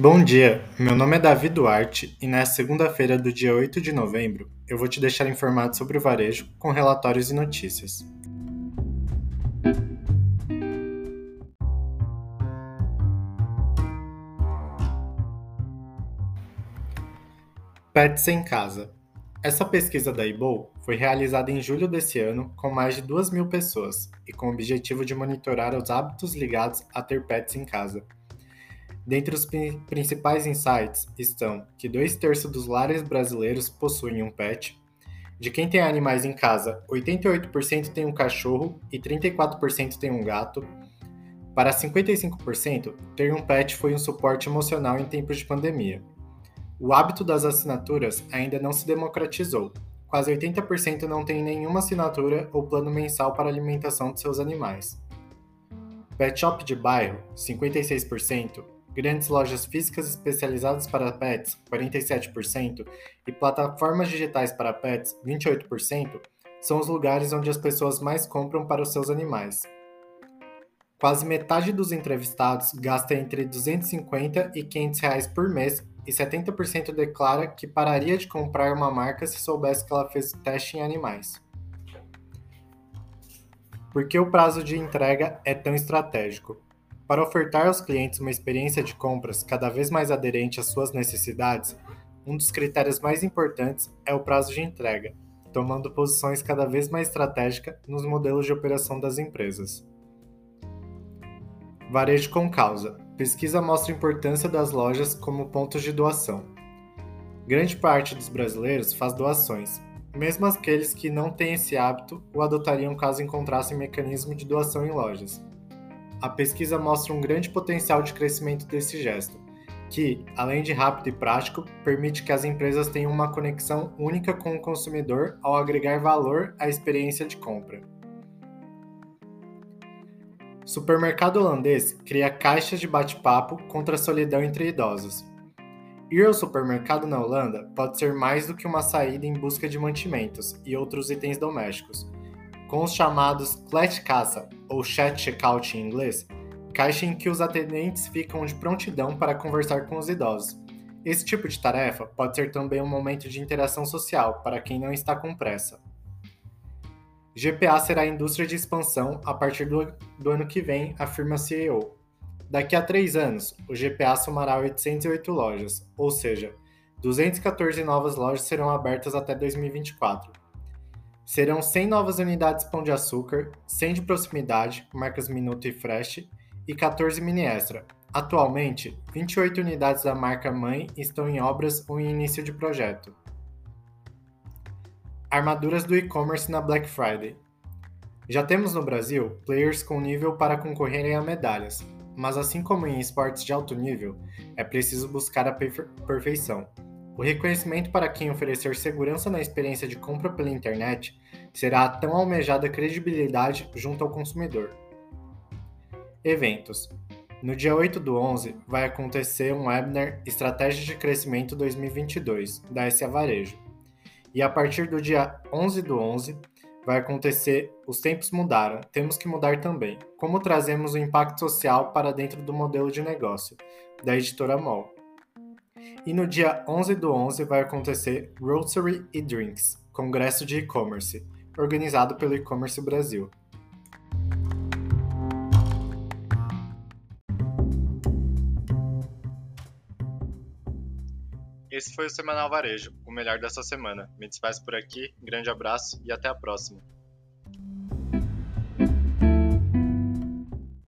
Bom dia, meu nome é Davi Duarte e nesta segunda-feira do dia 8 de novembro eu vou te deixar informado sobre o varejo com relatórios e notícias. Pets em casa. Essa pesquisa da IBOL foi realizada em julho desse ano com mais de 2 mil pessoas e com o objetivo de monitorar os hábitos ligados a ter pets em casa. Dentre os principais insights estão que dois terços dos lares brasileiros possuem um pet, de quem tem animais em casa, 88% tem um cachorro e 34% tem um gato. Para 55%, ter um pet foi um suporte emocional em tempos de pandemia. O hábito das assinaturas ainda não se democratizou. Quase 80% não tem nenhuma assinatura ou plano mensal para alimentação de seus animais. Pet shop de bairro, 56%, grandes lojas físicas especializadas para pets, 47%, e plataformas digitais para pets, 28%, são os lugares onde as pessoas mais compram para os seus animais. Quase metade dos entrevistados gasta entre 250 e 500 reais por mês e 70% declara que pararia de comprar uma marca se soubesse que ela fez teste em animais. Por que o prazo de entrega é tão estratégico? Para ofertar aos clientes uma experiência de compras cada vez mais aderente às suas necessidades, um dos critérios mais importantes é o prazo de entrega, tomando posições cada vez mais estratégicas nos modelos de operação das empresas. Varejo com causa. Pesquisa mostra a importância das lojas como pontos de doação. Grande parte dos brasileiros faz doações, mesmo aqueles que não têm esse hábito o adotariam caso encontrassem mecanismo de doação em lojas a pesquisa mostra um grande potencial de crescimento desse gesto, que, além de rápido e prático, permite que as empresas tenham uma conexão única com o consumidor ao agregar valor à experiência de compra. Supermercado holandês cria caixas de bate-papo contra a solidão entre idosos. Ir ao supermercado na Holanda pode ser mais do que uma saída em busca de mantimentos e outros itens domésticos com os chamados Clash Caça, ou Chat Checkout em inglês, caixa em que os atendentes ficam de prontidão para conversar com os idosos. Esse tipo de tarefa pode ser também um momento de interação social para quem não está com pressa. GPA será a indústria de expansão a partir do, do ano que vem, afirma CEO. Daqui a três anos, o GPA somará 808 lojas, ou seja, 214 novas lojas serão abertas até 2024. Serão 100 novas unidades Pão de Açúcar, 100 de proximidade, marcas Minuto e Fresh, e 14 mini extra. Atualmente, 28 unidades da marca mãe estão em obras ou em início de projeto. Armaduras do e-commerce na Black Friday. Já temos no Brasil players com nível para concorrerem a medalhas, mas assim como em esportes de alto nível, é preciso buscar a perfeição. O reconhecimento para quem oferecer segurança na experiência de compra pela internet será a tão almejada credibilidade junto ao consumidor. Eventos. No dia 8 do 11 vai acontecer um webinar Estratégia de Crescimento 2022 da SA Varejo. E a partir do dia 11 do 11 vai acontecer Os Tempos Mudaram, Temos que Mudar Também. Como trazemos o impacto social para dentro do modelo de negócio, da editora MOL. E no dia 11 do 11 vai acontecer Grocery e Drinks, Congresso de E-Commerce, organizado pelo E-Commerce Brasil. Esse foi o Semanal Varejo, o melhor dessa semana. Me despeço por aqui, grande abraço e até a próxima.